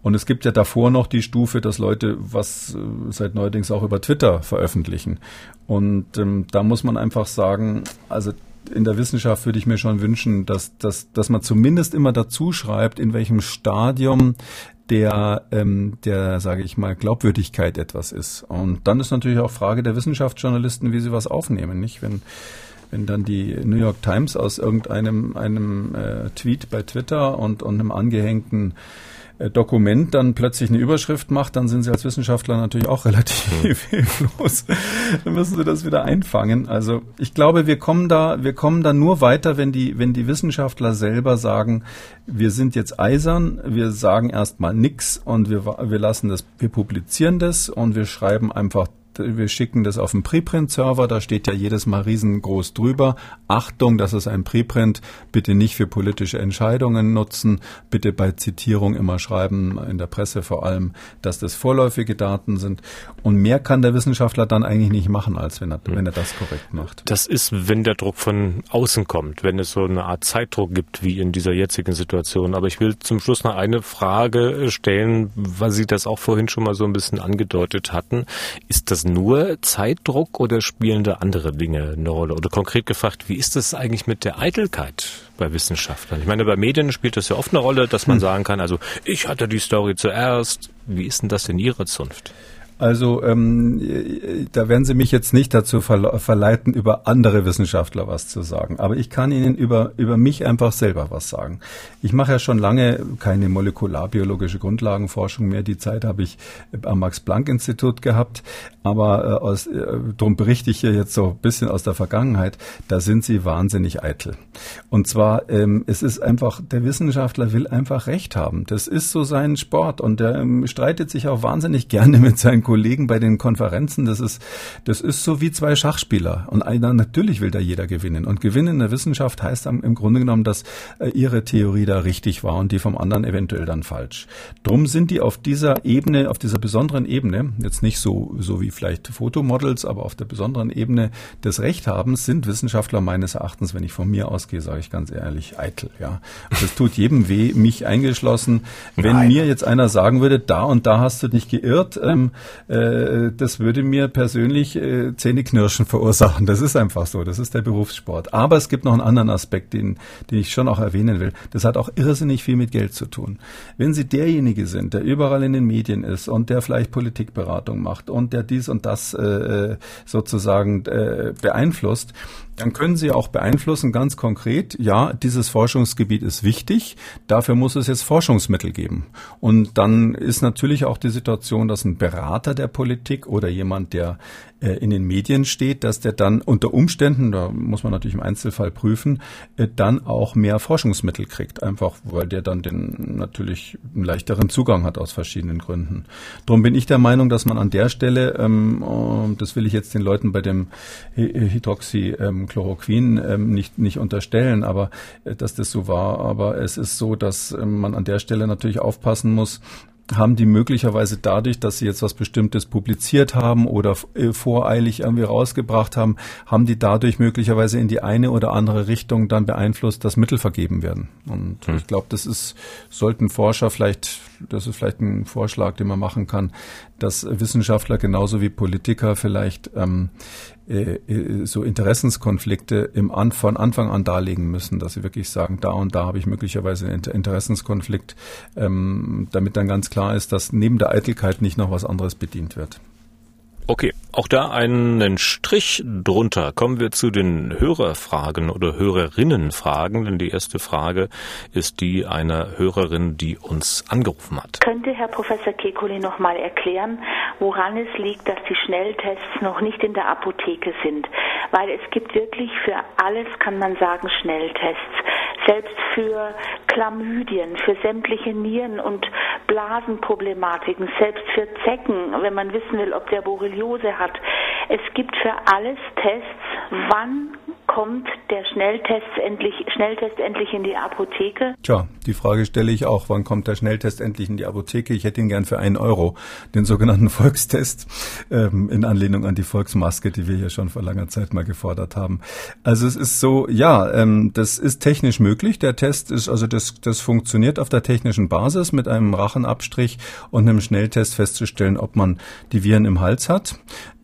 Und es gibt ja davor noch die Stufe, dass Leute was äh, seit neuerdings auch über Twitter veröffentlichen. Und ähm, da muss man einfach sagen, also in der Wissenschaft würde ich mir schon wünschen, dass, dass, dass man zumindest immer dazu schreibt, in welchem Stadium der, ähm, der, sage ich mal, Glaubwürdigkeit etwas ist. Und dann ist natürlich auch Frage der Wissenschaftsjournalisten, wie sie was aufnehmen, nicht? Wenn wenn dann die New York Times aus irgendeinem einem äh, Tweet bei Twitter und, und einem angehängten Dokument dann plötzlich eine Überschrift macht, dann sind Sie als Wissenschaftler natürlich auch relativ <laughs> hilflos. dann müssen Sie das wieder einfangen. Also ich glaube, wir kommen da, wir kommen da nur weiter, wenn die, wenn die Wissenschaftler selber sagen, wir sind jetzt eisern, wir sagen erstmal nix und wir, wir lassen das, wir publizieren das und wir schreiben einfach wir schicken das auf den Preprint-Server, da steht ja jedes Mal riesengroß drüber. Achtung, das ist ein Preprint, bitte nicht für politische Entscheidungen nutzen, bitte bei Zitierung immer schreiben, in der Presse vor allem, dass das vorläufige Daten sind. Und mehr kann der Wissenschaftler dann eigentlich nicht machen, als wenn er, wenn er das korrekt macht. Das ist, wenn der Druck von außen kommt, wenn es so eine Art Zeitdruck gibt, wie in dieser jetzigen Situation. Aber ich will zum Schluss noch eine Frage stellen, weil Sie das auch vorhin schon mal so ein bisschen angedeutet hatten. Ist das nur Zeitdruck oder spielen da andere Dinge eine Rolle? Oder konkret gefragt, wie ist das eigentlich mit der Eitelkeit bei Wissenschaftlern? Ich meine, bei Medien spielt das ja oft eine Rolle, dass man hm. sagen kann, also ich hatte die Story zuerst. Wie ist denn das in Ihrer Zunft? Also ähm, da werden Sie mich jetzt nicht dazu verleiten, über andere Wissenschaftler was zu sagen. Aber ich kann Ihnen über, über mich einfach selber was sagen. Ich mache ja schon lange keine molekularbiologische Grundlagenforschung mehr. Die Zeit habe ich am Max-Planck-Institut gehabt. Aber äh, aus, äh, darum berichte ich hier jetzt so ein bisschen aus der Vergangenheit. Da sind Sie wahnsinnig eitel. Und zwar, ähm, es ist einfach, der Wissenschaftler will einfach Recht haben. Das ist so sein Sport. Und der ähm, streitet sich auch wahnsinnig gerne mit seinen Kollegen bei den Konferenzen, das ist, das ist so wie zwei Schachspieler. Und einer, natürlich will da jeder gewinnen. Und gewinnen in der Wissenschaft heißt im Grunde genommen, dass äh, ihre Theorie da richtig war und die vom anderen eventuell dann falsch. Drum sind die auf dieser Ebene, auf dieser besonderen Ebene, jetzt nicht so, so wie vielleicht Fotomodels, aber auf der besonderen Ebene des Rechthabens sind Wissenschaftler meines Erachtens, wenn ich von mir ausgehe, sage ich ganz ehrlich, eitel, ja. Und das tut jedem weh, mich eingeschlossen. Wenn Nein. mir jetzt einer sagen würde, da und da hast du dich geirrt, ähm, äh, das würde mir persönlich äh, Zähneknirschen verursachen. Das ist einfach so. Das ist der Berufssport. Aber es gibt noch einen anderen Aspekt, den, den ich schon auch erwähnen will. Das hat auch irrsinnig viel mit Geld zu tun. Wenn Sie derjenige sind, der überall in den Medien ist und der vielleicht Politikberatung macht und der dies und das äh, äh sozusagen äh, beeinflusst, dann können Sie auch beeinflussen, ganz konkret, ja, dieses Forschungsgebiet ist wichtig, dafür muss es jetzt Forschungsmittel geben. Und dann ist natürlich auch die Situation, dass ein Berater der Politik oder jemand, der äh, in den Medien steht, dass der dann unter Umständen, da muss man natürlich im Einzelfall prüfen, äh, dann auch mehr Forschungsmittel kriegt, einfach weil der dann den natürlich einen leichteren Zugang hat aus verschiedenen Gründen. Darum bin ich der Meinung, dass man an der Stelle, ähm, das will ich jetzt den Leuten bei dem Hydroxychloroquin ähm, nicht, nicht unterstellen, aber äh, dass das so war, aber es ist so, dass ähm, man an der Stelle natürlich aufpassen muss, haben die möglicherweise dadurch, dass sie jetzt was Bestimmtes publiziert haben oder äh, voreilig irgendwie rausgebracht haben, haben die dadurch möglicherweise in die eine oder andere Richtung dann beeinflusst, dass Mittel vergeben werden. Und hm. ich glaube, das ist, sollten Forscher vielleicht, das ist vielleicht ein Vorschlag, den man machen kann, dass Wissenschaftler genauso wie Politiker vielleicht ähm, äh, äh, so Interessenskonflikte im An von Anfang an darlegen müssen, dass sie wirklich sagen, da und da habe ich möglicherweise einen Interessenskonflikt, ähm, damit dann ganz klar ist, dass neben der Eitelkeit nicht noch was anderes bedient wird. Okay, auch da einen Strich drunter. Kommen wir zu den Hörerfragen oder Hörerinnenfragen, denn die erste Frage ist die einer Hörerin, die uns angerufen hat. Könnte Herr Professor Kekulé noch mal erklären, woran es liegt, dass die Schnelltests noch nicht in der Apotheke sind? Weil es gibt wirklich für alles, kann man sagen, Schnelltests. Selbst für Chlamydien, für sämtliche Nieren- und Blasenproblematiken, selbst für Zecken, wenn man wissen will, ob der Borreliose hat. Es gibt für alles Tests. Wann kommt der Schnelltest endlich, Schnelltest endlich in die Apotheke? Tja, die Frage stelle ich auch. Wann kommt der Schnelltest endlich in die Apotheke? Ich hätte ihn gern für einen Euro, den sogenannten <laughs> Volkstest, ähm, in Anlehnung an die Volksmaske, die wir hier schon vor langer Zeit mal gefordert haben. Also es ist so, ja, ähm, das ist technisch möglich. Der Test ist, also das, das funktioniert auf der technischen Basis mit einem Rachenabstrich und einem Schnelltest festzustellen, ob man die Viren im Hals hat.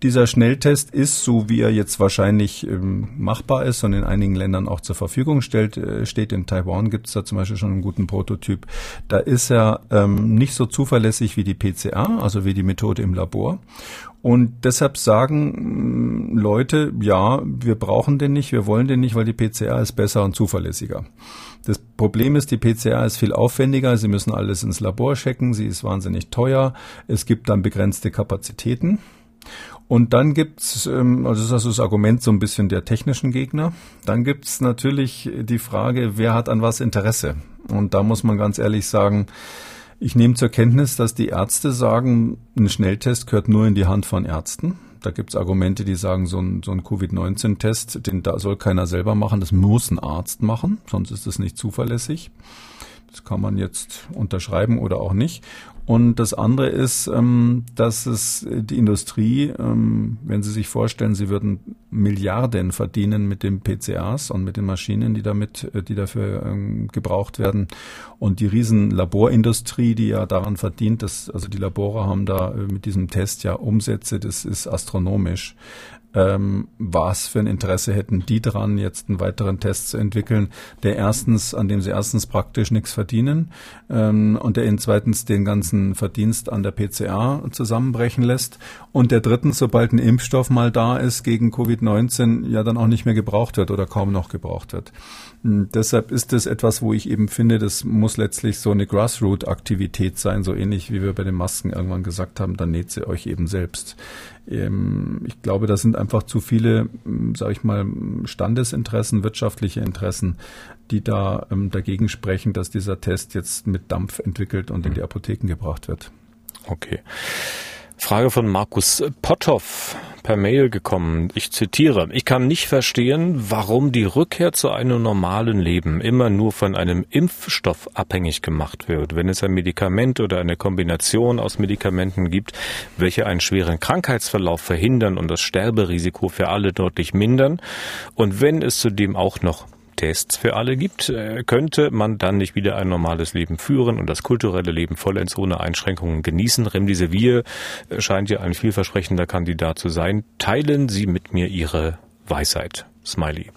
Dieser Schnelltest ist, so wie er jetzt wahrscheinlich ähm, machbar ist und in einigen Ländern auch zur Verfügung stellt, äh, steht. In Taiwan gibt es da zum Beispiel schon einen guten Prototyp. Da ist er ähm, nicht so zuverlässig wie die PCA, also wie die Methode im Labor. Und deshalb sagen mm, Leute, ja, wir brauchen den nicht, wir wollen den nicht, weil die PCR ist besser und zuverlässiger. Das Problem ist, die PCR ist viel aufwendiger, Sie müssen alles ins Labor checken, sie ist wahnsinnig teuer, es gibt dann begrenzte Kapazitäten. Und dann gibt's, ähm, also das ist das Argument so ein bisschen der technischen Gegner. Dann gibt's natürlich die Frage, wer hat an was Interesse? Und da muss man ganz ehrlich sagen, ich nehme zur Kenntnis, dass die Ärzte sagen, ein Schnelltest gehört nur in die Hand von Ärzten. Da gibt's Argumente, die sagen, so ein, so ein Covid-19-Test, den da soll keiner selber machen, das muss ein Arzt machen, sonst ist es nicht zuverlässig. Das kann man jetzt unterschreiben oder auch nicht. Und das andere ist, ähm, dass es die Industrie, ähm, wenn Sie sich vorstellen, Sie würden Milliarden verdienen mit den PCAs und mit den Maschinen, die damit, äh, die dafür ähm, gebraucht werden. Und die riesen Laborindustrie, die ja daran verdient, dass, also die Labore haben da äh, mit diesem Test ja Umsätze, das ist astronomisch ähm, was für ein Interesse hätten die dran, jetzt einen weiteren Test zu entwickeln, der erstens, an dem sie erstens praktisch nichts verdienen ähm, und der ihnen zweitens den ganzen Verdienst an der PCA zusammenbrechen lässt und der drittens, sobald ein Impfstoff mal da ist gegen Covid-19, ja dann auch nicht mehr gebraucht wird oder kaum noch gebraucht wird. Und deshalb ist es etwas, wo ich eben finde, das muss letztlich so eine Grassroot-Aktivität sein, so ähnlich wie wir bei den Masken irgendwann gesagt haben, dann näht sie euch eben selbst. Ähm, ich glaube, das sind einfach zu viele, ähm, sage ich mal, Standesinteressen, wirtschaftliche Interessen, die da ähm, dagegen sprechen, dass dieser Test jetzt mit Dampf entwickelt und in die Apotheken gebracht wird. Okay. Frage von Markus Potthoff per Mail gekommen. Ich zitiere. Ich kann nicht verstehen, warum die Rückkehr zu einem normalen Leben immer nur von einem Impfstoff abhängig gemacht wird. Wenn es ein Medikament oder eine Kombination aus Medikamenten gibt, welche einen schweren Krankheitsverlauf verhindern und das Sterberisiko für alle deutlich mindern. Und wenn es zudem auch noch Tests für alle gibt, äh, könnte man dann nicht wieder ein normales Leben führen und das kulturelle Leben vollends ohne Einschränkungen genießen. Remdesivir äh, scheint ja ein vielversprechender Kandidat zu sein. Teilen Sie mit mir Ihre Weisheit. Smiley.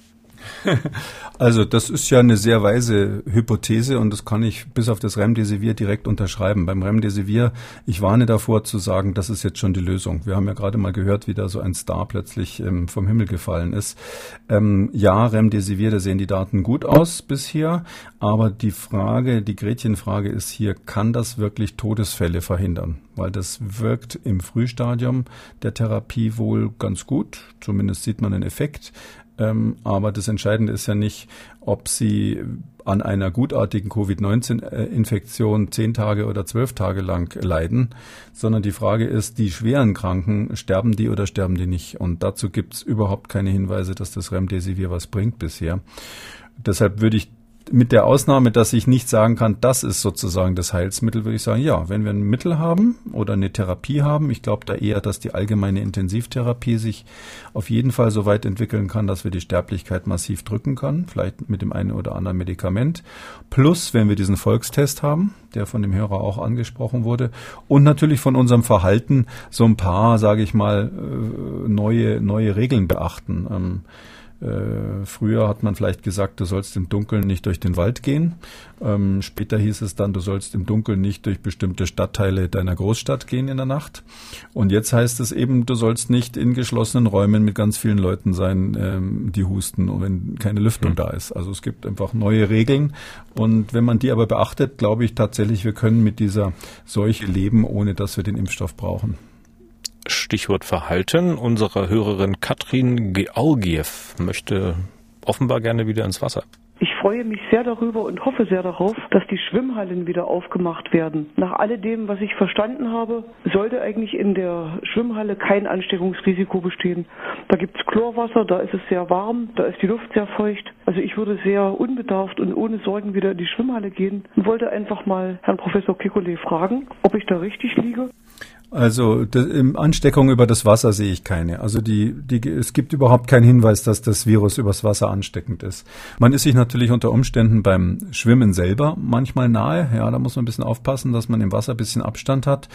<laughs> Also das ist ja eine sehr weise Hypothese und das kann ich bis auf das Remdesivir direkt unterschreiben. Beim Remdesivir, ich warne davor zu sagen, das ist jetzt schon die Lösung. Wir haben ja gerade mal gehört, wie da so ein Star plötzlich ähm, vom Himmel gefallen ist. Ähm, ja, Remdesivir, da sehen die Daten gut aus bisher, aber die Frage, die Gretchenfrage ist hier, kann das wirklich Todesfälle verhindern? Weil das wirkt im Frühstadium der Therapie wohl ganz gut, zumindest sieht man einen Effekt. Ähm, aber das Entscheidende ist ja nicht, ob sie an einer gutartigen Covid-19-Infektion zehn Tage oder zwölf Tage lang leiden, sondern die Frage ist, die schweren Kranken, sterben die oder sterben die nicht? Und dazu gibt es überhaupt keine Hinweise, dass das Remdesivir was bringt bisher. Deshalb würde ich mit der Ausnahme, dass ich nicht sagen kann, das ist sozusagen das Heilsmittel, würde ich sagen, ja, wenn wir ein Mittel haben oder eine Therapie haben, ich glaube da eher, dass die allgemeine Intensivtherapie sich auf jeden Fall so weit entwickeln kann, dass wir die Sterblichkeit massiv drücken können, vielleicht mit dem einen oder anderen Medikament. Plus, wenn wir diesen Volkstest haben, der von dem Hörer auch angesprochen wurde, und natürlich von unserem Verhalten so ein paar, sage ich mal, äh, neue, neue Regeln beachten. Äh, früher hat man vielleicht gesagt, du sollst im Dunkeln nicht durch den Wald gehen. Ähm, später hieß es dann, du sollst im Dunkeln nicht durch bestimmte Stadtteile deiner Großstadt gehen in der Nacht. Und jetzt heißt es eben, du sollst nicht in geschlossenen Räumen mit ganz vielen Leuten sein, ähm, die husten wenn keine Lüftung mhm. da ist. Also es gibt einfach neue Regeln. Und wenn man die aber beachtet, glaube ich tatsächlich, wir können mit dieser Seuche leben, ohne dass wir den Impfstoff brauchen. Stichwort Verhalten. Unsere Hörerin Katrin Georgiev möchte offenbar gerne wieder ins Wasser. Ich freue mich sehr darüber und hoffe sehr darauf, dass die Schwimmhallen wieder aufgemacht werden. Nach alledem, was ich verstanden habe, sollte eigentlich in der Schwimmhalle kein Ansteckungsrisiko bestehen. Da gibt es Chlorwasser, da ist es sehr warm, da ist die Luft sehr feucht. Also ich würde sehr unbedarft und ohne Sorgen wieder in die Schwimmhalle gehen und wollte einfach mal Herrn Professor Kekulé fragen, ob ich da richtig liege. Also das, Ansteckung über das Wasser sehe ich keine. Also die, die, es gibt überhaupt keinen Hinweis, dass das Virus übers Wasser ansteckend ist. Man ist sich natürlich unter Umständen beim Schwimmen selber manchmal nahe. Ja, da muss man ein bisschen aufpassen, dass man im Wasser ein bisschen Abstand hat.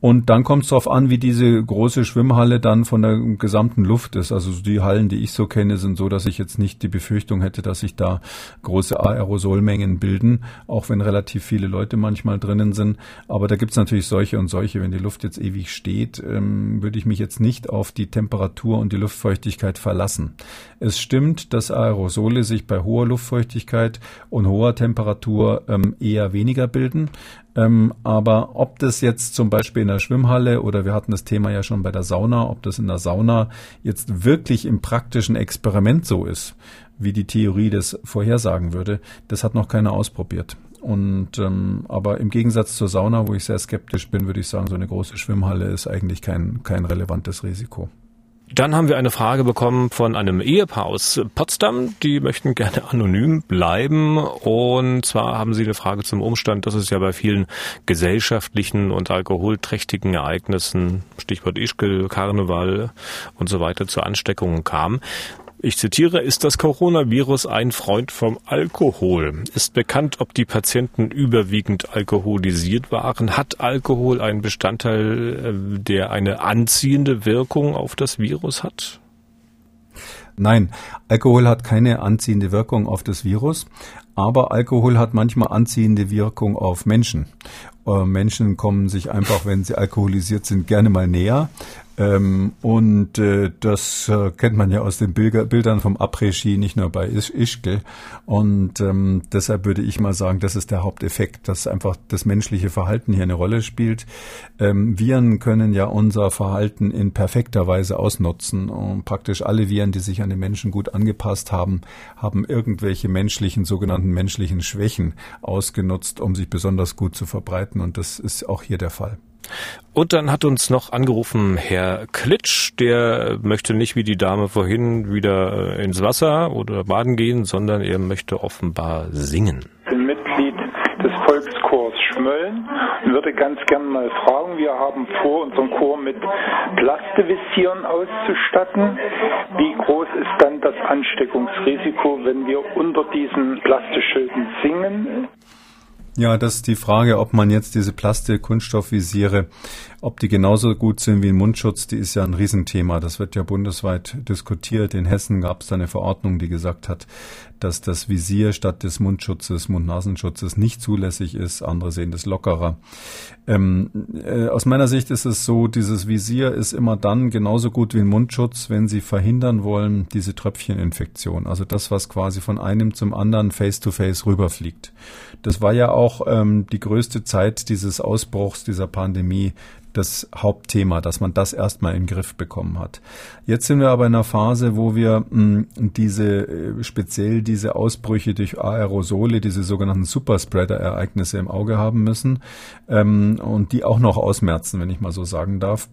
Und dann kommt es darauf an, wie diese große Schwimmhalle dann von der gesamten Luft ist. Also die Hallen, die ich so kenne, sind so, dass ich jetzt nicht die Befürchtung hätte, dass sich da große Aerosolmengen bilden, auch wenn relativ viele Leute manchmal drinnen sind. Aber da gibt es natürlich solche und solche, wenn die Luft jetzt jetzt ewig steht, ähm, würde ich mich jetzt nicht auf die Temperatur und die Luftfeuchtigkeit verlassen. Es stimmt, dass Aerosole sich bei hoher Luftfeuchtigkeit und hoher Temperatur ähm, eher weniger bilden. Ähm, aber ob das jetzt zum Beispiel in der Schwimmhalle oder wir hatten das Thema ja schon bei der Sauna, ob das in der Sauna jetzt wirklich im praktischen Experiment so ist, wie die Theorie das vorhersagen würde, das hat noch keiner ausprobiert. Und ähm, aber im Gegensatz zur Sauna, wo ich sehr skeptisch bin, würde ich sagen, so eine große Schwimmhalle ist eigentlich kein, kein relevantes Risiko. Dann haben wir eine Frage bekommen von einem Ehepaar aus Potsdam. Die möchten gerne anonym bleiben. Und zwar haben sie eine Frage zum Umstand, dass es ja bei vielen gesellschaftlichen und alkoholträchtigen Ereignissen, Stichwort Ischgl, Karneval und so weiter, zu Ansteckungen kam. Ich zitiere, ist das Coronavirus ein Freund vom Alkohol? Ist bekannt, ob die Patienten überwiegend alkoholisiert waren? Hat Alkohol einen Bestandteil, äh, der eine anziehende Wirkung auf das Virus hat? Nein, Alkohol hat keine anziehende Wirkung auf das Virus, aber Alkohol hat manchmal anziehende Wirkung auf Menschen. Äh, Menschen kommen sich einfach, wenn sie alkoholisiert sind, gerne mal näher. Ähm, und äh, das äh, kennt man ja aus den Bilder, Bildern vom Après-Ski, nicht nur bei Isch Ischgl. Und ähm, deshalb würde ich mal sagen, das ist der Haupteffekt, dass einfach das menschliche Verhalten hier eine Rolle spielt. Ähm, Viren können ja unser Verhalten in perfekter Weise ausnutzen. Und praktisch alle Viren, die sich an den Menschen gut angepasst haben, haben irgendwelche menschlichen, sogenannten menschlichen Schwächen ausgenutzt, um sich besonders gut zu verbreiten. Und das ist auch hier der Fall. Und dann hat uns noch angerufen Herr Klitsch, der möchte nicht wie die Dame vorhin wieder äh, ins Wasser oder baden gehen, sondern er möchte offenbar singen. Ich bin Mitglied des Volkschors Schmölln und würde ganz gerne mal fragen, wir haben vor, unseren Chor mit Plastevisieren auszustatten. Wie groß ist dann das Ansteckungsrisiko, wenn wir unter diesen Plastischilden singen? Ja, das ist die Frage, ob man jetzt diese Plastik-Kunststoffvisiere, ob die genauso gut sind wie ein Mundschutz, die ist ja ein Riesenthema. Das wird ja bundesweit diskutiert. In Hessen gab es da eine Verordnung, die gesagt hat, dass das Visier statt des Mundschutzes, Mund-Nasenschutzes nicht zulässig ist. Andere sehen das lockerer. Ähm, äh, aus meiner Sicht ist es so, dieses Visier ist immer dann genauso gut wie ein Mundschutz, wenn Sie verhindern wollen, diese Tröpfcheninfektion. Also das, was quasi von einem zum anderen face-to-face -face rüberfliegt. Das war ja auch ähm, die größte Zeit dieses Ausbruchs dieser Pandemie das Hauptthema, dass man das erstmal in den Griff bekommen hat. Jetzt sind wir aber in einer Phase, wo wir mh, diese äh, speziell diese Ausbrüche durch Aerosole, diese sogenannten Superspreader-Ereignisse im Auge haben müssen ähm, und die auch noch ausmerzen, wenn ich mal so sagen darf.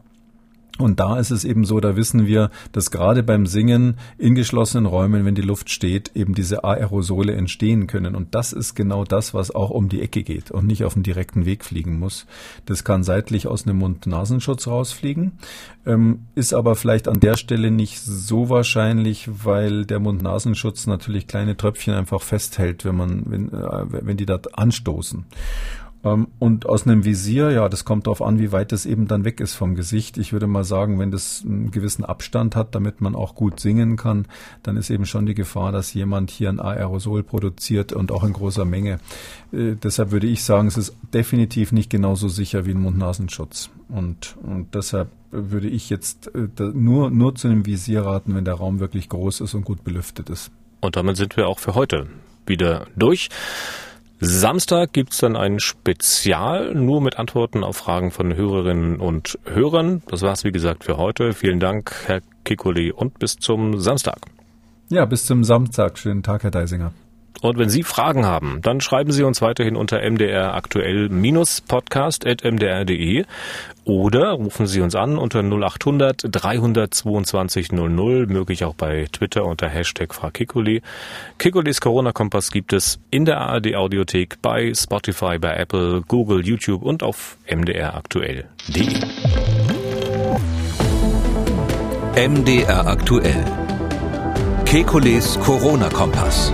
Und da ist es eben so, da wissen wir, dass gerade beim Singen in geschlossenen Räumen, wenn die Luft steht, eben diese Aerosole entstehen können. Und das ist genau das, was auch um die Ecke geht und nicht auf dem direkten Weg fliegen muss. Das kann seitlich aus einem Mund-Nasenschutz rausfliegen, ähm, ist aber vielleicht an der Stelle nicht so wahrscheinlich, weil der Mund-Nasenschutz natürlich kleine Tröpfchen einfach festhält, wenn man, wenn, äh, wenn die da anstoßen. Ähm, und aus einem Visier, ja, das kommt darauf an, wie weit es eben dann weg ist vom Gesicht. Ich würde mal sagen, wenn das einen gewissen Abstand hat, damit man auch gut singen kann, dann ist eben schon die Gefahr, dass jemand hier ein Aerosol produziert und auch in großer Menge. Äh, deshalb würde ich sagen, es ist definitiv nicht genauso sicher wie ein Mund-Nasenschutz. Und, und deshalb würde ich jetzt äh, nur, nur zu einem Visier raten, wenn der Raum wirklich groß ist und gut belüftet ist. Und damit sind wir auch für heute wieder durch. Samstag gibt's dann ein Spezial, nur mit Antworten auf Fragen von Hörerinnen und Hörern. Das war's, wie gesagt, für heute. Vielen Dank, Herr Kikoli, und bis zum Samstag. Ja, bis zum Samstag. Schönen Tag, Herr Deisinger. Und wenn Sie Fragen haben, dann schreiben Sie uns weiterhin unter mdraktuell-podcast.mdr.de oder rufen Sie uns an unter 0800 322 00, möglich auch bei Twitter unter Hashtag Kikuli. Kikulis Corona-Kompass gibt es in der ARD-Audiothek, bei Spotify, bei Apple, Google, YouTube und auf mdraktuell.de. MDR aktuell. Kekules Corona-Kompass.